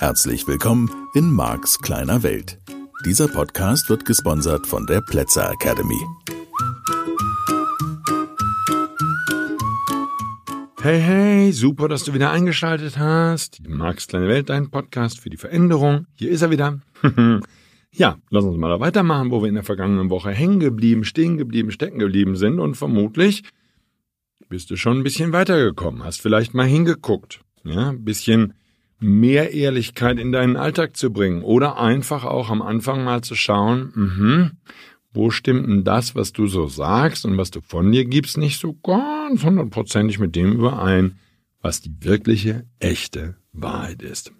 Herzlich willkommen in Marks kleiner Welt. Dieser Podcast wird gesponsert von der Plätzer Academy. Hey, hey, super, dass du wieder eingeschaltet hast. Marks kleine Welt, dein Podcast für die Veränderung. Hier ist er wieder. ja, lass uns mal da weitermachen, wo wir in der vergangenen Woche hängen geblieben, stehen geblieben, stecken geblieben sind und vermutlich bist du schon ein bisschen weitergekommen, hast vielleicht mal hingeguckt, ja, ein bisschen mehr Ehrlichkeit in deinen Alltag zu bringen oder einfach auch am Anfang mal zu schauen, mh, wo stimmt denn das, was du so sagst und was du von dir gibst, nicht so ganz hundertprozentig mit dem überein, was die wirkliche, echte Wahrheit ist.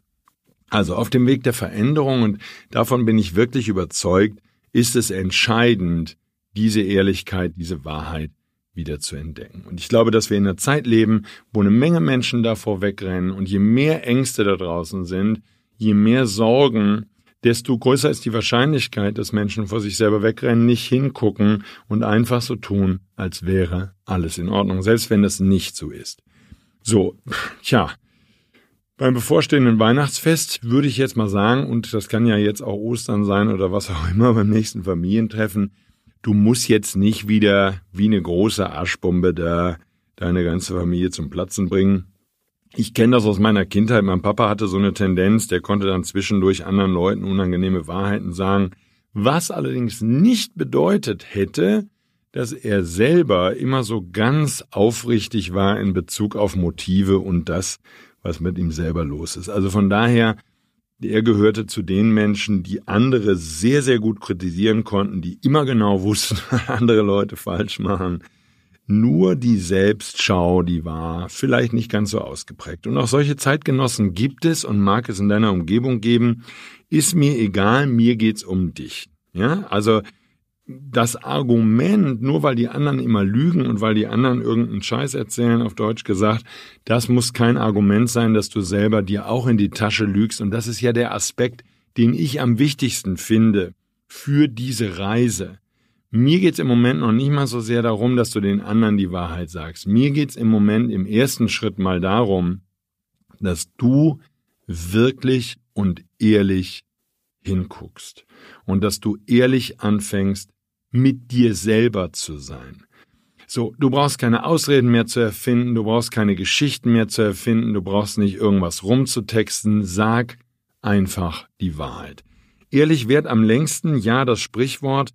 Also auf dem Weg der Veränderung, und davon bin ich wirklich überzeugt, ist es entscheidend, diese Ehrlichkeit, diese Wahrheit wieder zu entdecken. Und ich glaube, dass wir in einer Zeit leben, wo eine Menge Menschen davor wegrennen und je mehr Ängste da draußen sind, je mehr Sorgen, desto größer ist die Wahrscheinlichkeit, dass Menschen vor sich selber wegrennen, nicht hingucken und einfach so tun, als wäre alles in Ordnung, selbst wenn das nicht so ist. So, tja, beim bevorstehenden Weihnachtsfest würde ich jetzt mal sagen, und das kann ja jetzt auch Ostern sein oder was auch immer beim nächsten Familientreffen, du musst jetzt nicht wieder wie eine große Aschbombe da deine ganze Familie zum Platzen bringen. Ich kenne das aus meiner Kindheit. Mein Papa hatte so eine Tendenz, der konnte dann zwischendurch anderen Leuten unangenehme Wahrheiten sagen, was allerdings nicht bedeutet hätte, dass er selber immer so ganz aufrichtig war in Bezug auf Motive und das, was mit ihm selber los ist. Also von daher er gehörte zu den Menschen, die andere sehr, sehr gut kritisieren konnten, die immer genau wussten, was andere Leute falsch machen. Nur die Selbstschau, die war vielleicht nicht ganz so ausgeprägt. Und auch solche Zeitgenossen gibt es und mag es in deiner Umgebung geben. Ist mir egal, mir geht's um dich. Ja, also das Argument, nur weil die anderen immer lügen und weil die anderen irgendeinen Scheiß erzählen, auf Deutsch gesagt, das muss kein Argument sein, dass du selber dir auch in die Tasche lügst. Und das ist ja der Aspekt, den ich am wichtigsten finde für diese Reise. Mir geht's im Moment noch nicht mal so sehr darum, dass du den anderen die Wahrheit sagst. Mir geht's im Moment im ersten Schritt mal darum, dass du wirklich und ehrlich hinguckst und dass du ehrlich anfängst, mit dir selber zu sein. So, du brauchst keine Ausreden mehr zu erfinden, du brauchst keine Geschichten mehr zu erfinden, du brauchst nicht irgendwas rumzutexten, sag einfach die Wahrheit. Ehrlich wert am längsten, ja, das Sprichwort,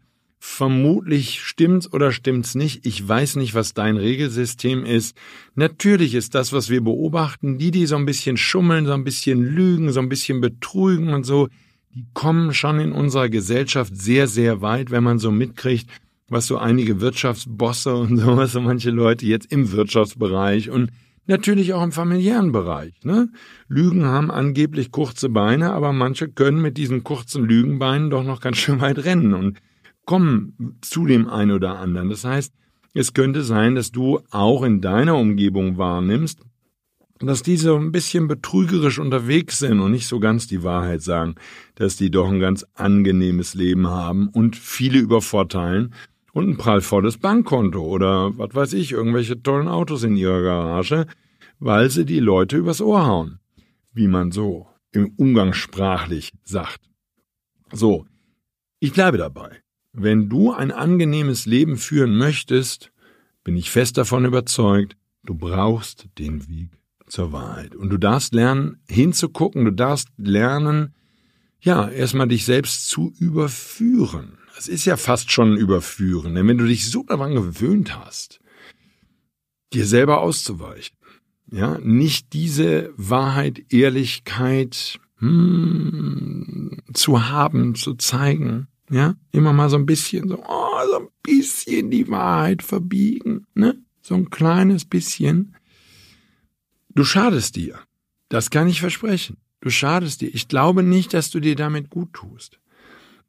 Vermutlich stimmt's oder stimmt's nicht. Ich weiß nicht, was dein Regelsystem ist. Natürlich ist das, was wir beobachten, die, die so ein bisschen schummeln, so ein bisschen lügen, so ein bisschen betrügen und so, die kommen schon in unserer Gesellschaft sehr, sehr weit, wenn man so mitkriegt, was so einige Wirtschaftsbosse und sowas, so manche Leute jetzt im Wirtschaftsbereich und natürlich auch im familiären Bereich. Ne? Lügen haben angeblich kurze Beine, aber manche können mit diesen kurzen Lügenbeinen doch noch ganz schön weit rennen und kommen zu dem einen oder anderen. Das heißt, es könnte sein, dass du auch in deiner Umgebung wahrnimmst, dass die so ein bisschen betrügerisch unterwegs sind und nicht so ganz die Wahrheit sagen, dass die doch ein ganz angenehmes Leben haben und viele übervorteilen und ein prallvolles Bankkonto oder was weiß ich, irgendwelche tollen Autos in ihrer Garage, weil sie die Leute übers Ohr hauen, wie man so im Umgangssprachlich sagt. So, ich bleibe dabei. Wenn du ein angenehmes Leben führen möchtest, bin ich fest davon überzeugt, du brauchst den Weg zur Wahrheit. Und du darfst lernen, hinzugucken, du darfst lernen, ja, erstmal dich selbst zu überführen. Das ist ja fast schon ein Überführen, denn wenn du dich so daran gewöhnt hast, dir selber auszuweichen, ja, nicht diese Wahrheit, Ehrlichkeit hm, zu haben, zu zeigen, ja, immer mal so ein bisschen, so, oh, so ein bisschen die Wahrheit verbiegen, ne, so ein kleines bisschen, Du schadest dir. Das kann ich versprechen. Du schadest dir. Ich glaube nicht, dass du dir damit gut tust.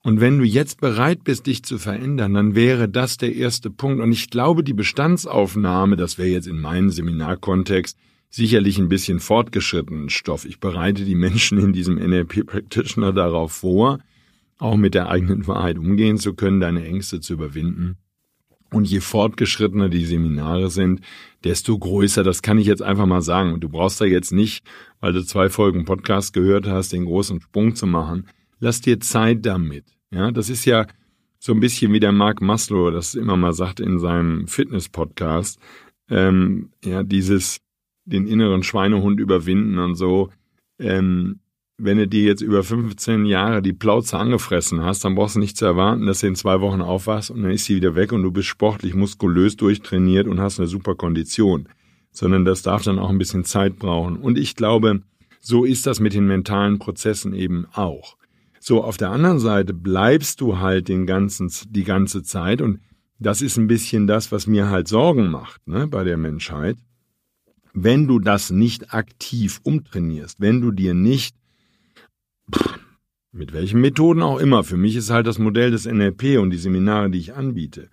Und wenn du jetzt bereit bist, dich zu verändern, dann wäre das der erste Punkt. Und ich glaube, die Bestandsaufnahme, das wäre jetzt in meinem Seminarkontext sicherlich ein bisschen fortgeschrittenen Stoff. Ich bereite die Menschen in diesem NLP Practitioner darauf vor, auch mit der eigenen Wahrheit umgehen zu können, deine Ängste zu überwinden. Und je fortgeschrittener die Seminare sind, desto größer, das kann ich jetzt einfach mal sagen. Und du brauchst da jetzt nicht, weil du zwei Folgen Podcast gehört hast, den großen Sprung zu machen. Lass dir Zeit damit. Ja, das ist ja so ein bisschen wie der Mark Maslow das immer mal sagt in seinem Fitness-Podcast. Ähm, ja, dieses, den inneren Schweinehund überwinden und so. Ähm, wenn du dir jetzt über 15 Jahre die Plauze angefressen hast, dann brauchst du nicht zu erwarten, dass du in zwei Wochen aufwachst und dann ist sie wieder weg und du bist sportlich, muskulös durchtrainiert und hast eine super Kondition. Sondern das darf dann auch ein bisschen Zeit brauchen. Und ich glaube, so ist das mit den mentalen Prozessen eben auch. So, auf der anderen Seite bleibst du halt den ganzen, die ganze Zeit und das ist ein bisschen das, was mir halt Sorgen macht, ne, bei der Menschheit. Wenn du das nicht aktiv umtrainierst, wenn du dir nicht mit welchen Methoden auch immer. Für mich ist halt das Modell des NLP und die Seminare, die ich anbiete.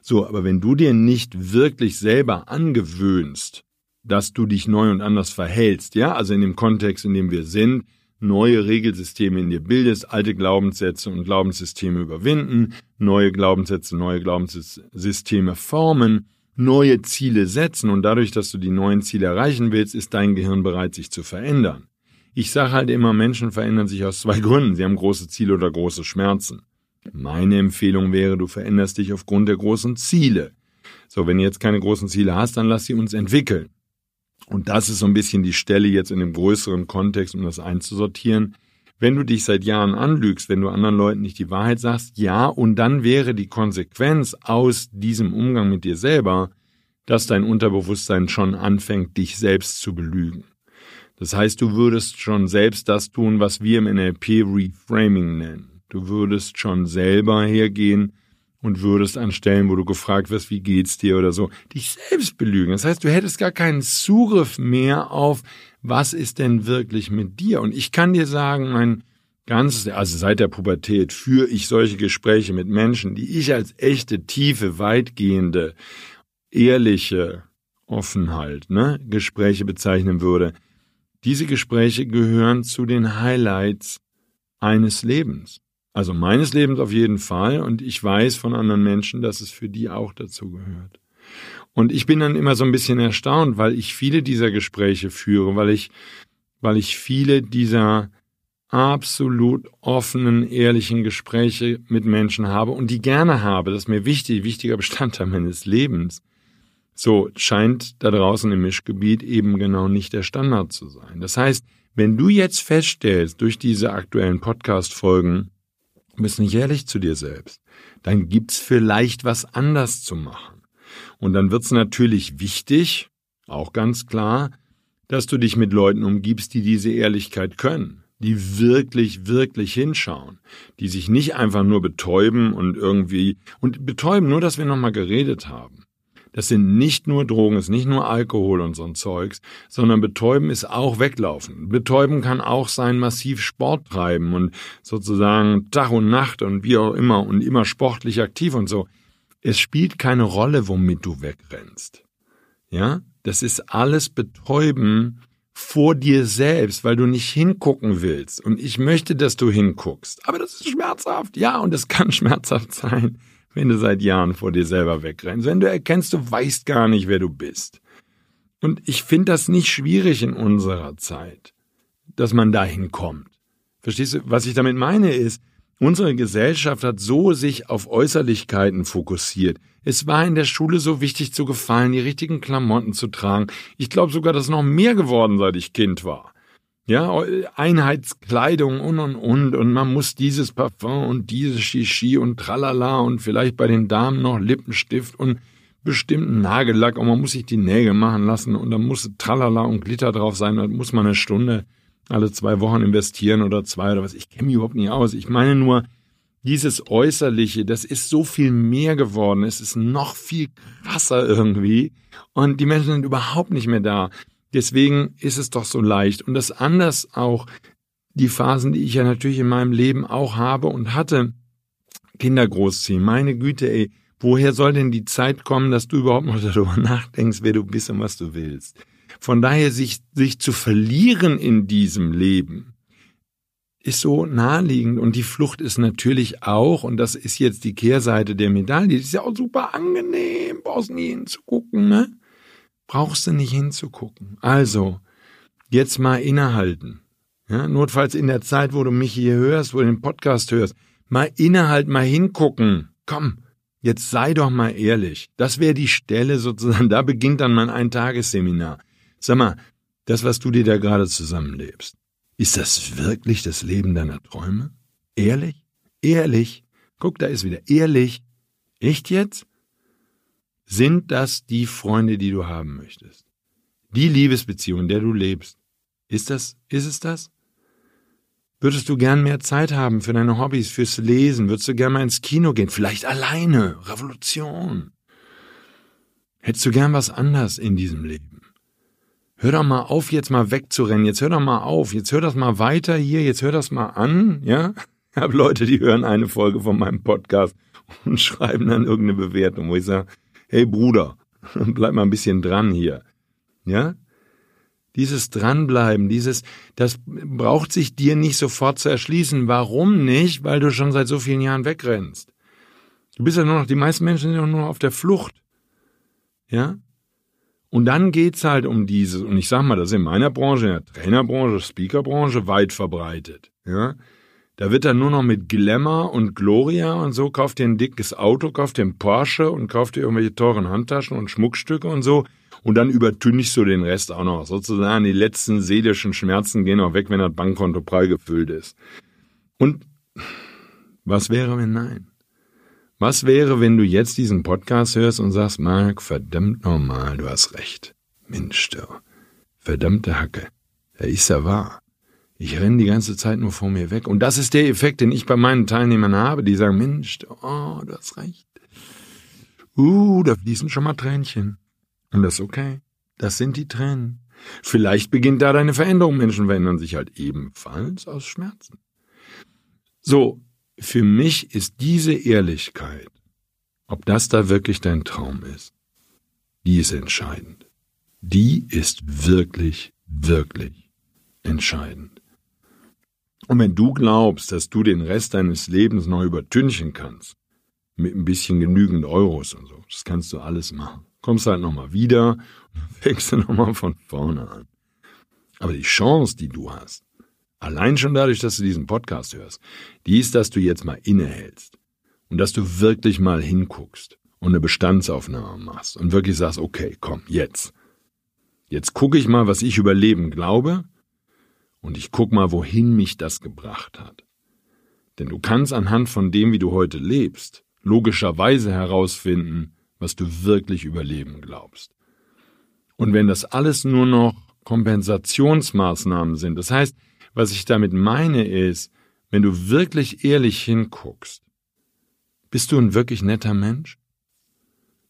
So, aber wenn du dir nicht wirklich selber angewöhnst, dass du dich neu und anders verhältst, ja, also in dem Kontext, in dem wir sind, neue Regelsysteme in dir bildest, alte Glaubenssätze und Glaubenssysteme überwinden, neue Glaubenssätze, neue Glaubenssysteme formen, neue Ziele setzen und dadurch, dass du die neuen Ziele erreichen willst, ist dein Gehirn bereit, sich zu verändern. Ich sage halt immer, Menschen verändern sich aus zwei Gründen. Sie haben große Ziele oder große Schmerzen. Meine Empfehlung wäre, du veränderst dich aufgrund der großen Ziele. So, wenn du jetzt keine großen Ziele hast, dann lass sie uns entwickeln. Und das ist so ein bisschen die Stelle jetzt in dem größeren Kontext, um das einzusortieren. Wenn du dich seit Jahren anlügst, wenn du anderen Leuten nicht die Wahrheit sagst, ja, und dann wäre die Konsequenz aus diesem Umgang mit dir selber, dass dein Unterbewusstsein schon anfängt, dich selbst zu belügen. Das heißt, du würdest schon selbst das tun, was wir im NLP Reframing nennen. Du würdest schon selber hergehen und würdest an Stellen, wo du gefragt wirst, wie geht's dir oder so, dich selbst belügen. Das heißt, du hättest gar keinen Zugriff mehr auf, was ist denn wirklich mit dir? Und ich kann dir sagen, mein ganzes, also seit der Pubertät führe ich solche Gespräche mit Menschen, die ich als echte, tiefe, weitgehende, ehrliche Offenheit, ne, Gespräche bezeichnen würde. Diese Gespräche gehören zu den Highlights eines Lebens. Also meines Lebens auf jeden Fall und ich weiß von anderen Menschen, dass es für die auch dazu gehört. Und ich bin dann immer so ein bisschen erstaunt, weil ich viele dieser Gespräche führe, weil ich, weil ich viele dieser absolut offenen, ehrlichen Gespräche mit Menschen habe und die gerne habe. Das ist mir wichtig, wichtiger Bestandteil meines Lebens. So scheint da draußen im Mischgebiet eben genau nicht der Standard zu sein. Das heißt, wenn du jetzt feststellst durch diese aktuellen Podcast-Folgen, du bist nicht ehrlich zu dir selbst, dann gibt's vielleicht was anders zu machen. Und dann wird's natürlich wichtig, auch ganz klar, dass du dich mit Leuten umgibst, die diese Ehrlichkeit können, die wirklich, wirklich hinschauen, die sich nicht einfach nur betäuben und irgendwie, und betäuben nur, dass wir nochmal geredet haben. Das sind nicht nur Drogen, ist nicht nur Alkohol und so ein Zeugs, sondern Betäuben ist auch Weglaufen. Betäuben kann auch sein massiv Sport treiben und sozusagen Tag und Nacht und wie auch immer und immer sportlich aktiv und so. Es spielt keine Rolle, womit du wegrennst. Ja, das ist alles Betäuben vor dir selbst, weil du nicht hingucken willst. Und ich möchte, dass du hinguckst. Aber das ist schmerzhaft. Ja, und es kann schmerzhaft sein wenn du seit Jahren vor dir selber wegrennst, wenn du erkennst, du weißt gar nicht, wer du bist. Und ich finde das nicht schwierig in unserer Zeit, dass man dahin kommt. Verstehst du? Was ich damit meine ist, unsere Gesellschaft hat so sich auf Äußerlichkeiten fokussiert. Es war in der Schule so wichtig zu gefallen, die richtigen Klamotten zu tragen. Ich glaube sogar, das ist noch mehr geworden, seit ich Kind war. Ja, Einheitskleidung und und und und man muss dieses Parfum und dieses Shishi und tralala und vielleicht bei den Damen noch Lippenstift und bestimmten Nagellack und man muss sich die Nägel machen lassen und dann muss tralala und Glitter drauf sein, dann muss man eine Stunde alle zwei Wochen investieren oder zwei oder was. Ich kenne mich überhaupt nicht aus. Ich meine nur, dieses Äußerliche, das ist so viel mehr geworden. Es ist noch viel krasser irgendwie. Und die Menschen sind überhaupt nicht mehr da. Deswegen ist es doch so leicht. Und das anders auch die Phasen, die ich ja natürlich in meinem Leben auch habe und hatte, Kinder großziehen. Meine Güte, ey, woher soll denn die Zeit kommen, dass du überhaupt noch darüber nachdenkst, wer du bist und was du willst? Von daher sich, sich zu verlieren in diesem Leben, ist so naheliegend und die Flucht ist natürlich auch, und das ist jetzt die Kehrseite der Medaille, die ist ja auch super angenehm, brauchst nie hinzugucken, ne? Brauchst du nicht hinzugucken. Also, jetzt mal innehalten. Ja, notfalls in der Zeit, wo du mich hier hörst, wo du den Podcast hörst, mal innehalten, mal hingucken. Komm, jetzt sei doch mal ehrlich. Das wäre die Stelle sozusagen, da beginnt dann mein Eintagesseminar. Sag mal, das, was du dir da gerade zusammenlebst, ist das wirklich das Leben deiner Träume? Ehrlich? Ehrlich? Guck, da ist wieder ehrlich. Echt jetzt? Sind das die Freunde, die du haben möchtest? Die Liebesbeziehung, in der du lebst? Ist das, ist es das? Würdest du gern mehr Zeit haben für deine Hobbys, fürs Lesen? Würdest du gern mal ins Kino gehen? Vielleicht alleine? Revolution? Hättest du gern was anders in diesem Leben? hör doch mal auf, jetzt mal wegzurennen, jetzt hör doch mal auf, jetzt hör das mal weiter hier, jetzt hör das mal an, ja? Ich habe Leute, die hören eine Folge von meinem Podcast und schreiben dann irgendeine Bewertung, wo ich sage, hey Bruder, bleib mal ein bisschen dran hier, ja? Dieses Dranbleiben, dieses, das braucht sich dir nicht sofort zu erschließen. Warum nicht? Weil du schon seit so vielen Jahren wegrennst. Du bist ja nur noch, die meisten Menschen sind ja nur noch auf der Flucht. Ja? Und dann geht's halt um dieses, und ich sag mal, das ist in meiner Branche, in der Trainerbranche, Speakerbranche weit verbreitet. Ja? Da wird dann nur noch mit Glamour und Gloria und so, kauft ihr ein dickes Auto, kauft ihr ein Porsche und kauft ihr irgendwelche teuren Handtaschen und Schmuckstücke und so. Und dann übertünchst du den Rest auch noch. Sozusagen die letzten seelischen Schmerzen gehen auch weg, wenn das Bankkonto prall gefüllt ist. Und was wäre, wenn nein? Was wäre, wenn du jetzt diesen Podcast hörst und sagst, Marc, verdammt normal, du hast recht. Mensch, du. Verdammte Hacke. Da ist ja wahr. Ich renne die ganze Zeit nur vor mir weg. Und das ist der Effekt, den ich bei meinen Teilnehmern habe, die sagen, Mensch, oh, du hast recht. Uh, da fließen schon mal Tränchen. Und das ist okay. Das sind die Tränen. Vielleicht beginnt da deine Veränderung. Menschen verändern sich halt ebenfalls aus Schmerzen. So, für mich ist diese Ehrlichkeit, ob das da wirklich dein Traum ist, die ist entscheidend. Die ist wirklich, wirklich entscheidend. Und wenn du glaubst, dass du den Rest deines Lebens noch übertünchen kannst, mit ein bisschen genügend Euros und so, das kannst du alles machen. Kommst halt nochmal wieder und fängst du nochmal von vorne an. Aber die Chance, die du hast, Allein schon dadurch, dass du diesen Podcast hörst, die ist, dass du jetzt mal innehältst und dass du wirklich mal hinguckst und eine Bestandsaufnahme machst und wirklich sagst, okay, komm, jetzt. Jetzt gucke ich mal, was ich über Leben glaube und ich guck mal, wohin mich das gebracht hat. Denn du kannst anhand von dem, wie du heute lebst, logischerweise herausfinden, was du wirklich über Leben glaubst. Und wenn das alles nur noch Kompensationsmaßnahmen sind, das heißt, was ich damit meine ist, wenn du wirklich ehrlich hinguckst, bist du ein wirklich netter Mensch?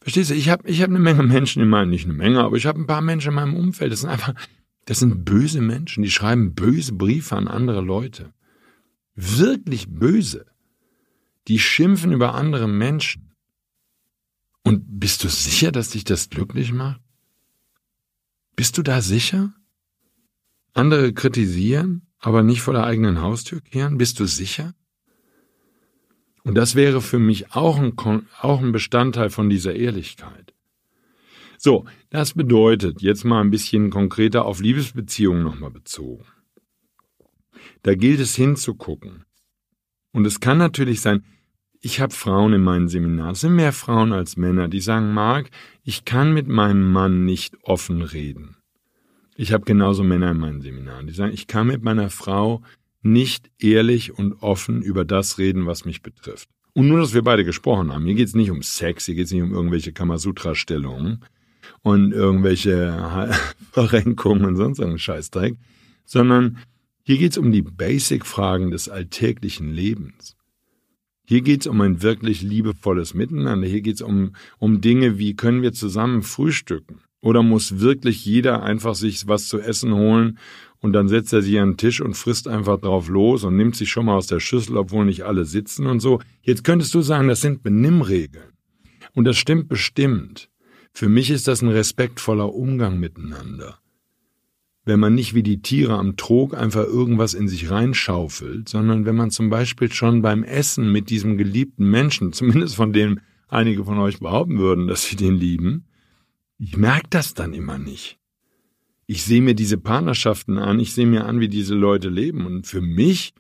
Verstehst du, ich habe ich hab eine Menge Menschen in meinem, nicht eine Menge, aber ich habe ein paar Menschen in meinem Umfeld, das sind einfach, das sind böse Menschen, die schreiben böse Briefe an andere Leute. Wirklich böse. Die schimpfen über andere Menschen. Und bist du sicher, dass dich das glücklich macht? Bist du da sicher? Andere kritisieren? aber nicht vor der eigenen Haustür kehren? Bist du sicher? Und das wäre für mich auch ein, auch ein Bestandteil von dieser Ehrlichkeit. So, das bedeutet, jetzt mal ein bisschen konkreter auf Liebesbeziehungen nochmal bezogen. Da gilt es hinzugucken. Und es kann natürlich sein, ich habe Frauen in meinen Seminaren, es sind mehr Frauen als Männer, die sagen, Marc, ich kann mit meinem Mann nicht offen reden. Ich habe genauso Männer in meinen Seminaren, die sagen, ich kann mit meiner Frau nicht ehrlich und offen über das reden, was mich betrifft. Und nur, dass wir beide gesprochen haben. Hier geht es nicht um Sex, hier geht es nicht um irgendwelche Kamasutra-Stellungen und irgendwelche Verrenkungen und sonst irgendeinen Scheißdreck, sondern hier geht es um die Basic-Fragen des alltäglichen Lebens. Hier geht es um ein wirklich liebevolles Miteinander. Hier geht es um, um Dinge wie, können wir zusammen frühstücken? Oder muss wirklich jeder einfach sich was zu essen holen und dann setzt er sich an den Tisch und frisst einfach drauf los und nimmt sich schon mal aus der Schüssel, obwohl nicht alle sitzen und so. Jetzt könntest du sagen, das sind Benimmregeln. Und das stimmt bestimmt. Für mich ist das ein respektvoller Umgang miteinander. wenn man nicht wie die Tiere am Trog einfach irgendwas in sich reinschaufelt, sondern wenn man zum Beispiel schon beim Essen mit diesem geliebten Menschen, zumindest von dem einige von euch behaupten würden, dass sie den lieben, ich merke das dann immer nicht. Ich sehe mir diese Partnerschaften an, ich sehe mir an, wie diese Leute leben, und für mich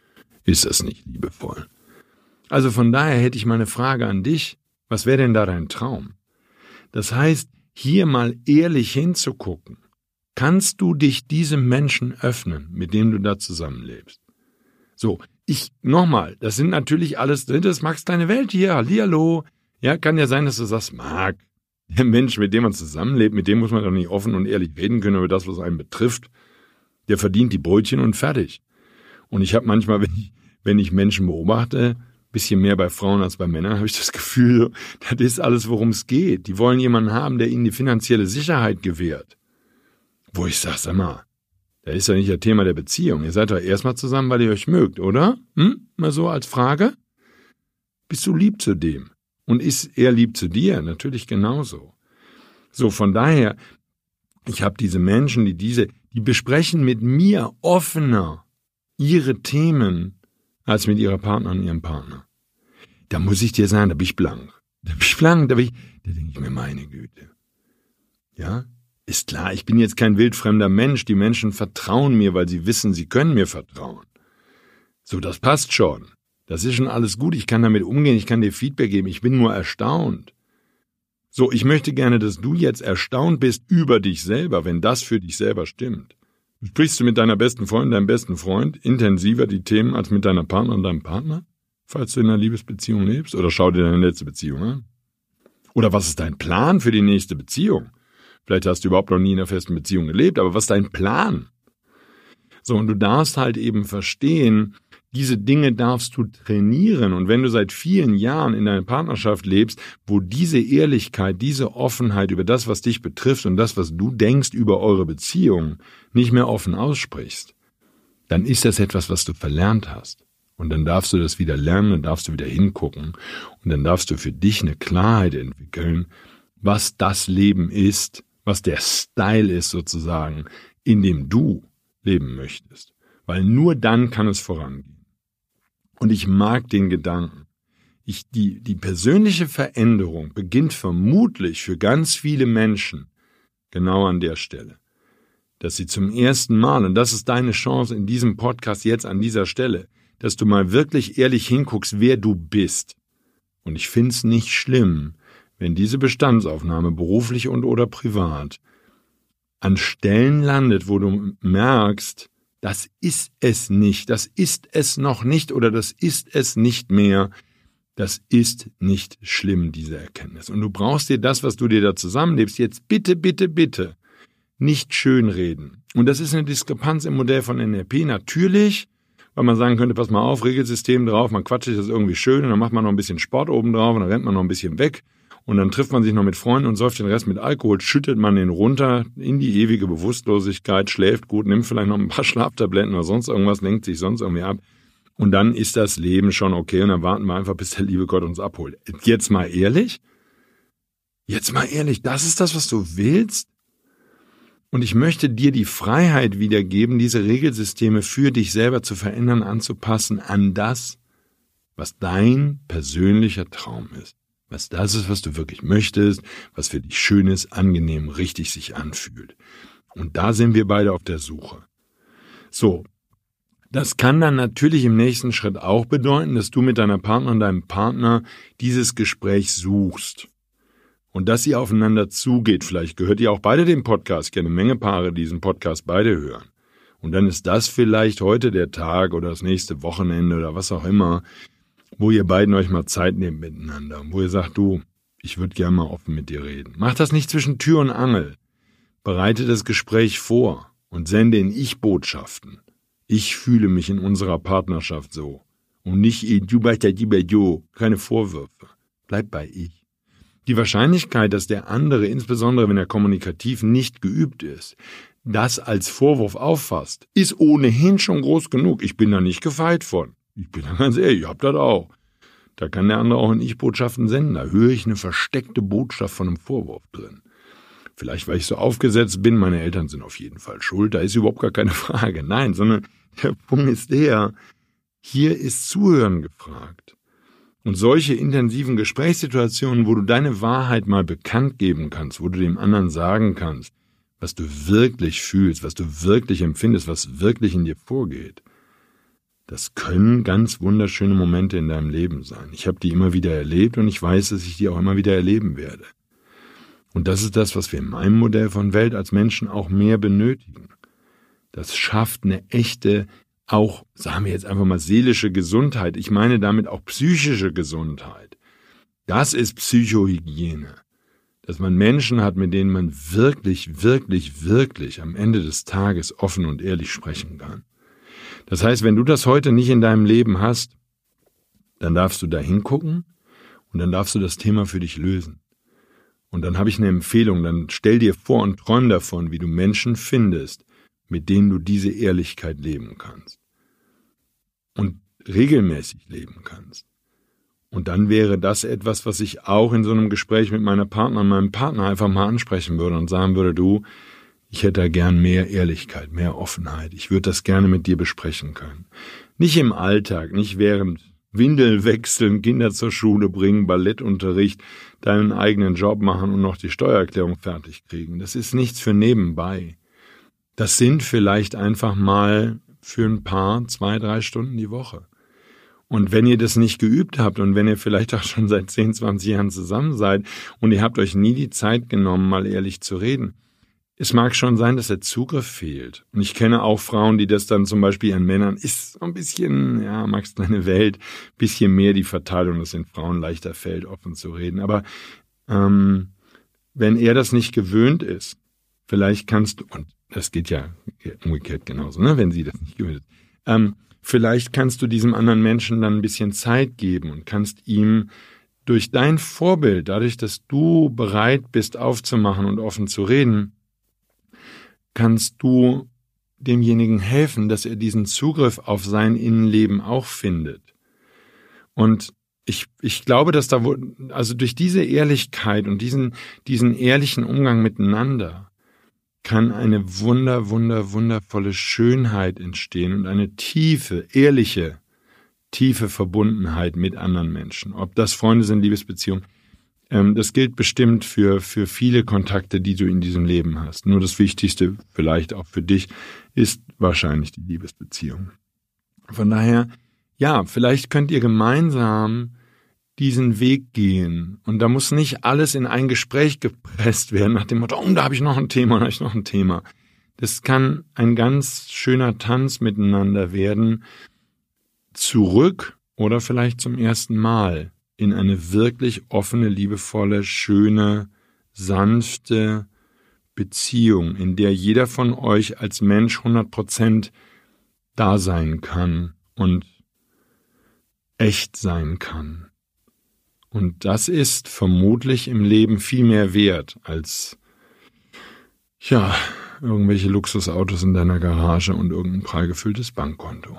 ist das nicht liebevoll. Also von daher hätte ich mal eine Frage an dich. Was wäre denn da dein Traum? Das heißt, hier mal ehrlich hinzugucken kannst du dich diesem Menschen öffnen, mit dem du da zusammenlebst. So, ich, nochmal, das sind natürlich alles, das magst deine Welt hier, hallihallo. Ja, kann ja sein, dass du sagst, mag, der Mensch, mit dem man zusammenlebt, mit dem muss man doch nicht offen und ehrlich reden können über das, was einen betrifft. Der verdient die Brötchen und fertig. Und ich habe manchmal, wenn ich, wenn ich Menschen beobachte, bisschen mehr bei Frauen als bei Männern, habe ich das Gefühl, das ist alles, worum es geht. Die wollen jemanden haben, der ihnen die finanzielle Sicherheit gewährt. Wo ich sag, sag mal, da ist ja nicht das Thema der Beziehung. Ihr seid doch erstmal zusammen, weil ihr euch mögt, oder? Hm? Mal so als Frage? Bist du lieb zu dem? Und ist er lieb zu dir? Natürlich genauso. So, von daher, ich habe diese Menschen, die diese, die besprechen mit mir offener ihre Themen als mit ihrer Partnerin ihrem Partner. Da muss ich dir sagen, da bin ich blank. Da bin ich blank, da bin ich, da denke ich mir, meine Güte. Ja? Ist klar, ich bin jetzt kein wildfremder Mensch. Die Menschen vertrauen mir, weil sie wissen, sie können mir vertrauen. So, das passt schon. Das ist schon alles gut. Ich kann damit umgehen. Ich kann dir Feedback geben. Ich bin nur erstaunt. So, ich möchte gerne, dass du jetzt erstaunt bist über dich selber, wenn das für dich selber stimmt. Sprichst du mit deiner besten Freundin, deinem besten Freund intensiver die Themen als mit deiner Partnerin deinem Partner? Falls du in einer Liebesbeziehung lebst? Oder schau dir deine letzte Beziehung an? Oder was ist dein Plan für die nächste Beziehung? Vielleicht hast du überhaupt noch nie in einer festen Beziehung gelebt, aber was ist dein Plan? So, und du darfst halt eben verstehen, diese Dinge darfst du trainieren. Und wenn du seit vielen Jahren in einer Partnerschaft lebst, wo diese Ehrlichkeit, diese Offenheit über das, was dich betrifft und das, was du denkst über eure Beziehung, nicht mehr offen aussprichst, dann ist das etwas, was du verlernt hast. Und dann darfst du das wieder lernen, dann darfst du wieder hingucken und dann darfst du für dich eine Klarheit entwickeln, was das Leben ist, was der Style ist sozusagen, in dem du leben möchtest. Weil nur dann kann es vorangehen. Und ich mag den Gedanken. Ich, die, die persönliche Veränderung beginnt vermutlich für ganz viele Menschen genau an der Stelle. Dass sie zum ersten Mal, und das ist deine Chance in diesem Podcast jetzt an dieser Stelle, dass du mal wirklich ehrlich hinguckst, wer du bist. Und ich find's nicht schlimm, wenn diese Bestandsaufnahme beruflich und oder privat an Stellen landet, wo du merkst, das ist es nicht, das ist es noch nicht oder das ist es nicht mehr, das ist nicht schlimm, diese Erkenntnis. Und du brauchst dir das, was du dir da zusammenlebst, jetzt bitte, bitte, bitte nicht schönreden. Und das ist eine Diskrepanz im Modell von NLP, natürlich, weil man sagen könnte, pass mal auf, Regelsystem drauf, man quatscht sich das irgendwie schön und dann macht man noch ein bisschen Sport oben drauf und dann rennt man noch ein bisschen weg und dann trifft man sich noch mit Freunden und säuft den Rest mit Alkohol, schüttet man den runter in die ewige Bewusstlosigkeit, schläft gut, nimmt vielleicht noch ein paar Schlaftabletten oder sonst irgendwas, lenkt sich sonst irgendwie ab. Und dann ist das Leben schon okay und dann warten wir einfach, bis der liebe Gott uns abholt. Jetzt mal ehrlich? Jetzt mal ehrlich, das ist das, was du willst? Und ich möchte dir die Freiheit wiedergeben, diese Regelsysteme für dich selber zu verändern, anzupassen an das, was dein persönlicher Traum ist was das ist, was du wirklich möchtest, was für dich schön ist, angenehm, richtig sich anfühlt. Und da sind wir beide auf der Suche. So. Das kann dann natürlich im nächsten Schritt auch bedeuten, dass du mit deiner Partnerin, deinem Partner dieses Gespräch suchst. Und dass ihr aufeinander zugeht. Vielleicht gehört ihr auch beide den Podcast. Ich kenne Menge Paare, die diesen Podcast beide hören. Und dann ist das vielleicht heute der Tag oder das nächste Wochenende oder was auch immer, wo ihr beiden euch mal Zeit nehmt miteinander, wo ihr sagt, du, ich würde gerne mal offen mit dir reden. Macht das nicht zwischen Tür und Angel. Bereite das Gespräch vor und sende in Ich-Botschaften. Ich fühle mich in unserer Partnerschaft so. Und nicht du bei der du, keine Vorwürfe. Bleib bei ich. Die Wahrscheinlichkeit, dass der andere, insbesondere wenn er kommunikativ nicht geübt ist, das als Vorwurf auffasst, ist ohnehin schon groß genug. Ich bin da nicht gefeit von. Ich bin da ganz ehrlich, ich hab das auch. Da kann der andere auch in Ich-Botschaften senden. Da höre ich eine versteckte Botschaft von einem Vorwurf drin. Vielleicht, weil ich so aufgesetzt bin, meine Eltern sind auf jeden Fall schuld, da ist überhaupt gar keine Frage. Nein, sondern der Punkt ist der, hier ist Zuhören gefragt. Und solche intensiven Gesprächssituationen, wo du deine Wahrheit mal bekannt geben kannst, wo du dem anderen sagen kannst, was du wirklich fühlst, was du wirklich empfindest, was wirklich in dir vorgeht, das können ganz wunderschöne Momente in deinem Leben sein. Ich habe die immer wieder erlebt und ich weiß, dass ich die auch immer wieder erleben werde. Und das ist das, was wir in meinem Modell von Welt als Menschen auch mehr benötigen. Das schafft eine echte, auch, sagen wir jetzt einfach mal, seelische Gesundheit. Ich meine damit auch psychische Gesundheit. Das ist Psychohygiene. Dass man Menschen hat, mit denen man wirklich, wirklich, wirklich am Ende des Tages offen und ehrlich sprechen kann. Das heißt, wenn du das heute nicht in deinem Leben hast, dann darfst du da hingucken und dann darfst du das Thema für dich lösen. Und dann habe ich eine Empfehlung, dann stell dir vor und träum davon, wie du Menschen findest, mit denen du diese Ehrlichkeit leben kannst. Und regelmäßig leben kannst. Und dann wäre das etwas, was ich auch in so einem Gespräch mit meiner Partner, meinem Partner einfach mal ansprechen würde und sagen würde, du, ich hätte da gern mehr Ehrlichkeit, mehr Offenheit. Ich würde das gerne mit dir besprechen können. Nicht im Alltag, nicht während Windel wechseln, Kinder zur Schule bringen, Ballettunterricht, deinen eigenen Job machen und noch die Steuererklärung fertig kriegen. Das ist nichts für nebenbei. Das sind vielleicht einfach mal für ein paar zwei, drei Stunden die Woche. Und wenn ihr das nicht geübt habt und wenn ihr vielleicht auch schon seit 10, 20 Jahren zusammen seid und ihr habt euch nie die Zeit genommen, mal ehrlich zu reden, es mag schon sein, dass der Zugriff fehlt. Und ich kenne auch Frauen, die das dann zum Beispiel an Männern ist so ein bisschen, ja, magst deine Welt, bisschen mehr die Verteilung, dass den Frauen leichter fällt, offen zu reden. Aber ähm, wenn er das nicht gewöhnt ist, vielleicht kannst du, und das geht ja umgekehrt genauso, ne, wenn sie das nicht gewöhnt ist, ähm, vielleicht kannst du diesem anderen Menschen dann ein bisschen Zeit geben und kannst ihm durch dein Vorbild, dadurch, dass du bereit bist aufzumachen und offen zu reden, kannst du demjenigen helfen, dass er diesen Zugriff auf sein Innenleben auch findet. Und ich, ich glaube, dass da, also durch diese Ehrlichkeit und diesen, diesen ehrlichen Umgang miteinander kann eine wunder, wunder, wundervolle Schönheit entstehen und eine tiefe, ehrliche, tiefe Verbundenheit mit anderen Menschen. Ob das Freunde sind, Liebesbeziehungen, ähm, das gilt bestimmt für, für viele Kontakte, die du in diesem Leben hast. Nur das Wichtigste, vielleicht auch für dich, ist wahrscheinlich die Liebesbeziehung. Von daher, ja, vielleicht könnt ihr gemeinsam diesen Weg gehen. Und da muss nicht alles in ein Gespräch gepresst werden, nach dem Motto, oh, da habe ich noch ein Thema, da habe ich noch ein Thema. Das kann ein ganz schöner Tanz miteinander werden, zurück oder vielleicht zum ersten Mal in eine wirklich offene, liebevolle, schöne, sanfte Beziehung, in der jeder von euch als Mensch 100 Prozent da sein kann und echt sein kann. Und das ist vermutlich im Leben viel mehr wert als, ja, irgendwelche Luxusautos in deiner Garage und irgendein prall gefülltes Bankkonto.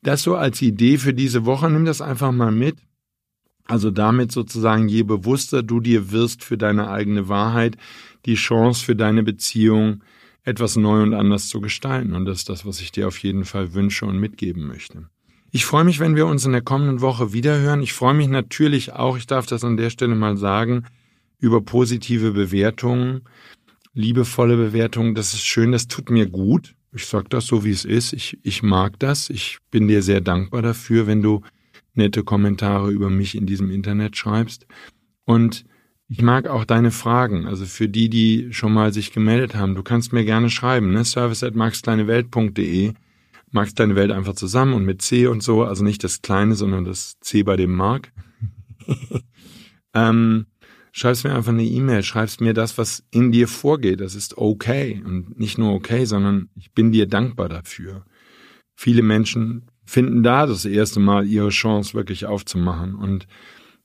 Das so als Idee für diese Woche. Nimm das einfach mal mit. Also damit sozusagen, je bewusster du dir wirst für deine eigene Wahrheit, die Chance für deine Beziehung etwas neu und anders zu gestalten. Und das ist das, was ich dir auf jeden Fall wünsche und mitgeben möchte. Ich freue mich, wenn wir uns in der kommenden Woche wiederhören. Ich freue mich natürlich auch, ich darf das an der Stelle mal sagen, über positive Bewertungen, liebevolle Bewertungen. Das ist schön, das tut mir gut. Ich sage das so, wie es ist. Ich, ich mag das. Ich bin dir sehr dankbar dafür, wenn du nette Kommentare über mich in diesem Internet schreibst. Und ich mag auch deine Fragen. Also für die, die schon mal sich gemeldet haben, du kannst mir gerne schreiben, ne? Service at maxkleinewelt.de. Max deine Welt einfach zusammen und mit C und so, also nicht das Kleine, sondern das C bei dem Mark. ähm, schreibst mir einfach eine E-Mail, schreibst mir das, was in dir vorgeht. Das ist okay. Und nicht nur okay, sondern ich bin dir dankbar dafür. Viele Menschen finden da das erste Mal ihre Chance wirklich aufzumachen. Und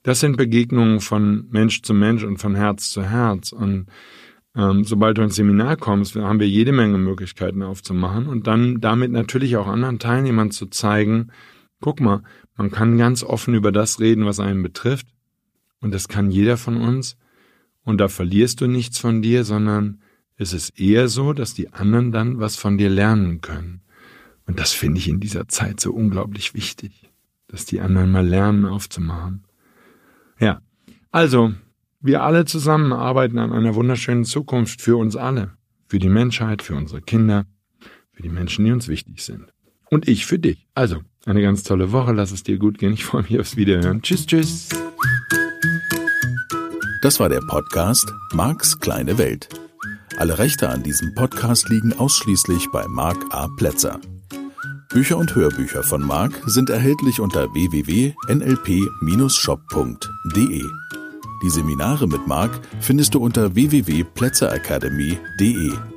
das sind Begegnungen von Mensch zu Mensch und von Herz zu Herz. Und ähm, sobald du ins Seminar kommst, haben wir jede Menge Möglichkeiten aufzumachen und dann damit natürlich auch anderen Teilnehmern zu zeigen, guck mal, man kann ganz offen über das reden, was einen betrifft. Und das kann jeder von uns. und da verlierst du nichts von dir, sondern es ist eher so, dass die anderen dann was von dir lernen können. Und das finde ich in dieser Zeit so unglaublich wichtig, dass die anderen mal lernen aufzumachen. Ja, also, wir alle zusammen arbeiten an einer wunderschönen Zukunft für uns alle, für die Menschheit, für unsere Kinder, für die Menschen, die uns wichtig sind. Und ich für dich. Also, eine ganz tolle Woche, lass es dir gut gehen. Ich freue mich aufs Wiederhören. Tschüss, tschüss. Das war der Podcast Marks kleine Welt. Alle Rechte an diesem Podcast liegen ausschließlich bei Mark A. Plätzer. Bücher und Hörbücher von Mark sind erhältlich unter www.nlp-shop.de. Die Seminare mit Mark findest du unter www.plätzeracademy.de.